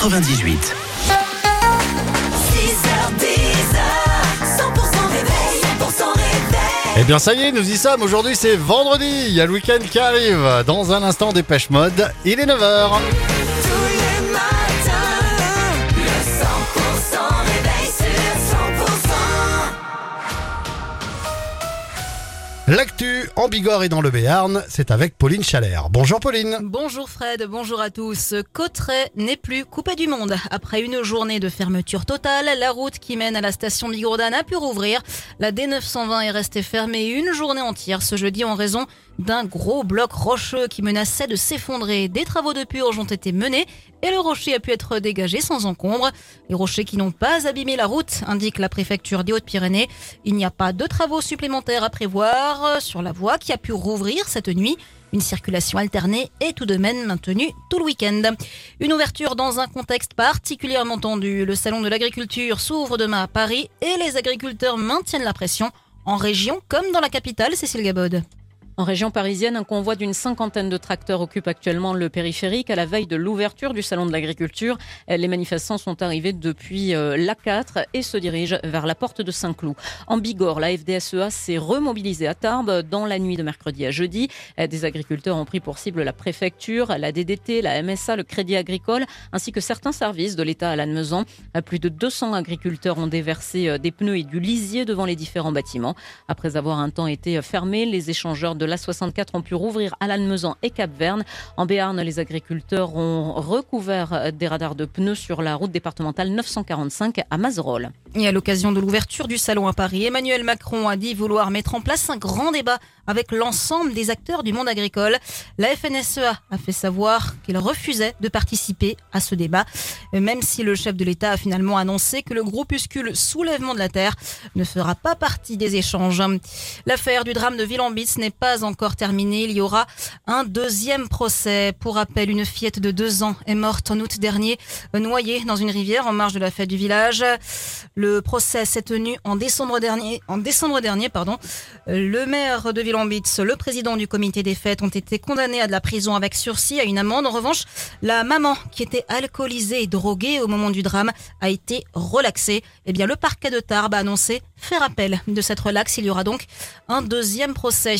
98. 6h10, 100% réveil, Eh bien ça y est, nous y sommes. Aujourd'hui c'est vendredi. Il y a le week-end qui arrive. Dans un instant, dépêche mode. Il est 9h. tous les matins. Le 100% réveil sur 100%. L'actu en Bigorre et dans le Béarn, c'est avec Pauline Chalère. Bonjour Pauline. Bonjour Fred, bonjour à tous. Cotteret n'est plus coupé du monde. Après une journée de fermeture totale, la route qui mène à la station Bigourdan a pu rouvrir. La D920 est restée fermée une journée entière ce jeudi en raison d'un gros bloc rocheux qui menaçait de s'effondrer. Des travaux de purge ont été menés et le rocher a pu être dégagé sans encombre. Les rochers qui n'ont pas abîmé la route, indique la préfecture des Hautes-Pyrénées. Il n'y a pas de travaux supplémentaires à prévoir sur la voie qui a pu rouvrir cette nuit. Une circulation alternée est tout de même maintenue tout le week-end. Une ouverture dans un contexte particulièrement tendu. Le salon de l'agriculture s'ouvre demain à Paris et les agriculteurs maintiennent la pression en région comme dans la capitale, Cécile Gabod. En région parisienne, un convoi d'une cinquantaine de tracteurs occupe actuellement le périphérique à la veille de l'ouverture du salon de l'agriculture. Les manifestants sont arrivés depuis euh, l'A4 et se dirigent vers la porte de Saint-Cloud. En Bigorre, la FDSEA s'est remobilisée à Tarbes dans la nuit de mercredi à jeudi. Des agriculteurs ont pris pour cible la préfecture, la DDT, la MSA, le Crédit Agricole, ainsi que certains services de l'État à Lannemezan. Plus de 200 agriculteurs ont déversé euh, des pneus et du lisier devant les différents bâtiments. Après avoir un temps été fermés, les échangeurs de l'A64 ont pu rouvrir à Lannemezan et Cap-Verne. En Béarn, les agriculteurs ont recouvert des radars de pneus sur la route départementale 945 à Mazerolles. Et à l'occasion de l'ouverture du salon à Paris, Emmanuel Macron a dit vouloir mettre en place un grand débat avec l'ensemble des acteurs du monde agricole. La FNSEA a fait savoir qu'il refusait de participer à ce débat, même si le chef de l'État a finalement annoncé que le groupuscule Soulèvement de la Terre ne fera pas partie des échanges. L'affaire du drame de Villambitz n'est pas encore terminée. Il y aura un deuxième procès. Pour rappel, une fillette de deux ans est morte en août dernier, noyée dans une rivière en marge de la fête du village. Le procès s'est tenu en décembre dernier. En décembre dernier, pardon. Le maire de Villambitz, le président du comité des fêtes ont été condamnés à de la prison avec sursis, à une amende. En revanche, la maman, qui était alcoolisée et droguée au moment du drame, a été relaxée. Eh bien, le parquet de Tarbes a annoncé faire appel de cette relaxe. Il y aura donc un deuxième procès.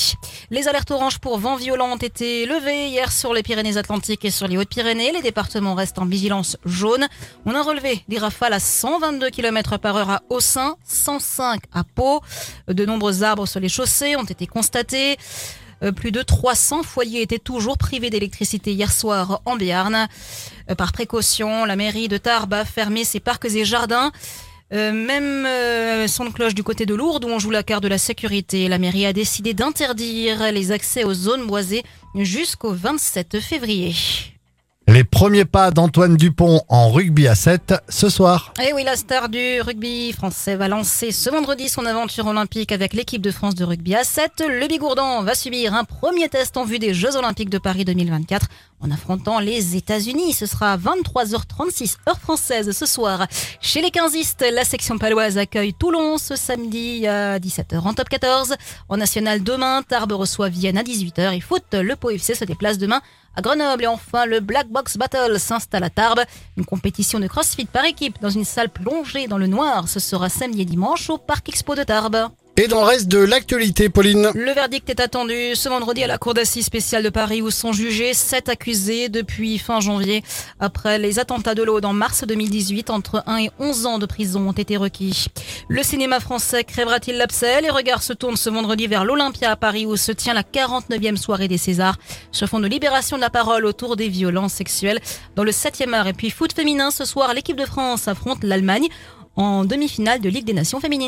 Les alertes oranges pour vent violent ont été levées hier sur les Pyrénées-Atlantiques et sur les Hautes-Pyrénées. Les départements restent en vigilance jaune. On a relevé des rafales à 122 km par heure à Aussin, 105 à Pau. De nombreux arbres sur les chaussées ont été constatés. Euh, Plus de 300 foyers étaient toujours privés d'électricité hier soir en Béarn. Euh, Par précaution, la mairie de Tarbes a fermé ses parcs et jardins. Euh, même son de cloche du côté de Lourdes où on joue la carte de la sécurité. La mairie a décidé d'interdire les accès aux zones boisées jusqu'au 27 février. Les premiers pas d'Antoine Dupont en rugby à 7 ce soir. Et oui, la star du rugby français va lancer ce vendredi son aventure olympique avec l'équipe de France de rugby à 7. Le Bigourdan va subir un premier test en vue des Jeux olympiques de Paris 2024 en affrontant les États-Unis. Ce sera à 23h36 heure française ce soir. Chez les 15istes, la section paloise accueille Toulon ce samedi à 17h en top 14. En national demain, Tarbes reçoit Vienne à 18h et foot, le Pau FC se déplace demain à Grenoble. Et enfin, le Black Box Battle s'installe à Tarbes. Une compétition de crossfit par équipe dans une salle plongée dans le noir. Ce sera samedi et dimanche au Parc Expo de Tarbes. Et dans le reste de l'actualité, Pauline. Le verdict est attendu ce vendredi à la Cour d'assises spéciale de Paris où sont jugés sept accusés depuis fin janvier. Après les attentats de l'Aude en mars 2018, entre 1 et 11 ans de prison ont été requis. Le cinéma français crèvera-t-il l'abcès? Les regards se tournent ce vendredi vers l'Olympia à Paris où se tient la 49e soirée des Césars. Sur fond de libération de la parole autour des violences sexuelles dans le 7e art. Et puis foot féminin ce soir, l'équipe de France affronte l'Allemagne en demi-finale de Ligue des Nations féminines.